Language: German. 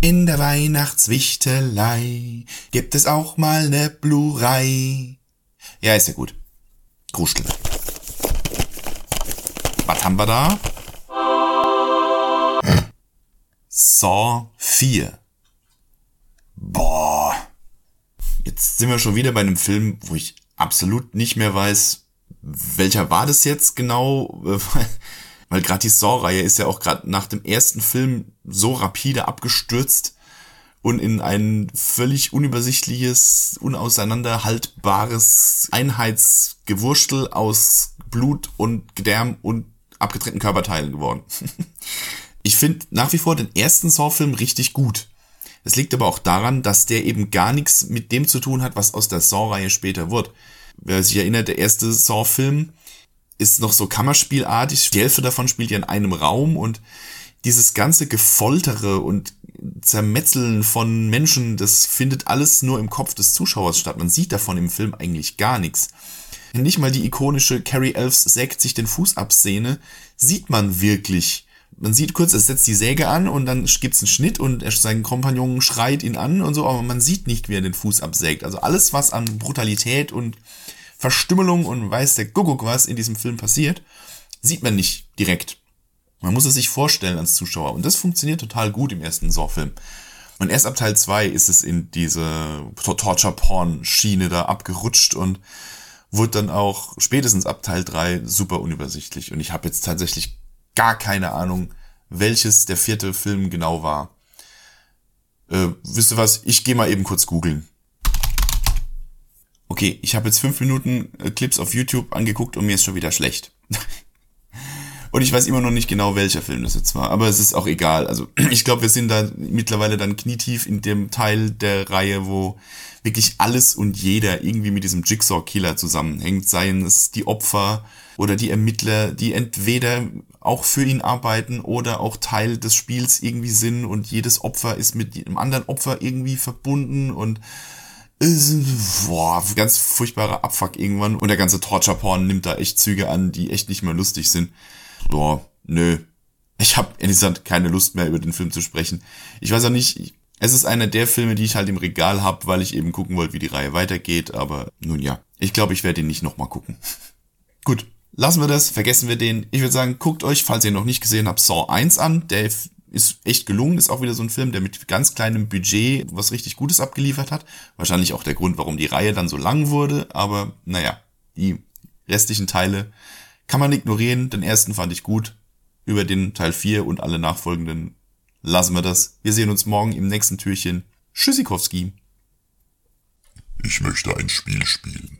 In der Weihnachtswichtelei gibt es auch mal ne Blu-ray. Ja, ist ja gut. Gruschel. Was haben wir da? Saw 4. Boah. Jetzt sind wir schon wieder bei einem Film, wo ich absolut nicht mehr weiß, welcher war das jetzt genau, weil gerade die Saw-Reihe ist ja auch gerade nach dem ersten Film so rapide abgestürzt und in ein völlig unübersichtliches, unauseinanderhaltbares Einheitsgewurstel aus Blut und Gedärm und abgetrennten Körperteilen geworden. ich finde nach wie vor den ersten Saw-Film richtig gut. Es liegt aber auch daran, dass der eben gar nichts mit dem zu tun hat, was aus der Saw-Reihe später wird. Wer sich erinnert, der erste Saw-Film ist noch so Kammerspielartig. Die Hälfte davon spielt ja in einem Raum und dieses ganze Gefoltere und Zermetzeln von Menschen, das findet alles nur im Kopf des Zuschauers statt. Man sieht davon im Film eigentlich gar nichts. Nicht mal die ikonische Carrie Elves sägt sich den Fuß ab Szene sieht man wirklich. Man sieht kurz, es setzt die Säge an und dann gibt's einen Schnitt und er, sein Kompagnon schreit ihn an und so, aber man sieht nicht, wie er den Fuß absägt. Also alles, was an Brutalität und Verstümmelung und weiß der Guckuck was in diesem Film passiert, sieht man nicht direkt. Man muss es sich vorstellen als Zuschauer. Und das funktioniert total gut im ersten Saw-Film. Und erst ab Teil 2 ist es in diese Torture-Porn-Schiene da abgerutscht und wurde dann auch spätestens ab Teil 3 super unübersichtlich. Und ich habe jetzt tatsächlich gar keine Ahnung, welches der vierte Film genau war. Äh, wisst ihr was? Ich gehe mal eben kurz googeln. Okay, ich habe jetzt fünf Minuten äh, Clips auf YouTube angeguckt und mir ist schon wieder schlecht. und ich weiß immer noch nicht genau, welcher Film das jetzt war, aber es ist auch egal. Also ich glaube, wir sind da mittlerweile dann knietief in dem Teil der Reihe, wo wirklich alles und jeder irgendwie mit diesem Jigsaw-Killer zusammenhängt, seien es die Opfer oder die Ermittler, die entweder auch für ihn arbeiten oder auch Teil des Spiels irgendwie sind und jedes Opfer ist mit einem anderen Opfer irgendwie verbunden und boah, ganz furchtbarer Abfuck irgendwann und der ganze Torture-Porn nimmt da echt Züge an, die echt nicht mehr lustig sind. Boah, nö. Ich habe ehrlich gesagt keine Lust mehr über den Film zu sprechen. Ich weiß auch nicht, es ist einer der Filme, die ich halt im Regal habe, weil ich eben gucken wollte, wie die Reihe weitergeht. Aber nun ja, ich glaube, ich werde ihn nicht nochmal gucken. Gut, lassen wir das, vergessen wir den. Ich würde sagen, guckt euch, falls ihr noch nicht gesehen habt, Saw 1 an. Der ist echt gelungen, ist auch wieder so ein Film, der mit ganz kleinem Budget was richtig Gutes abgeliefert hat. Wahrscheinlich auch der Grund, warum die Reihe dann so lang wurde. Aber naja, die restlichen Teile kann man ignorieren. Den ersten fand ich gut. Über den Teil 4 und alle nachfolgenden lassen wir das. Wir sehen uns morgen im nächsten Türchen. Tschüssikowski. Ich möchte ein Spiel spielen.